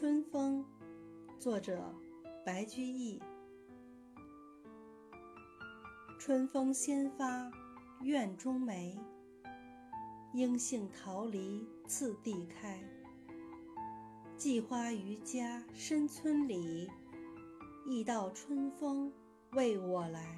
春风，作者白居易。春风先发院中梅，应杏桃李次第开。寄花于家深村里，一道春风为我来。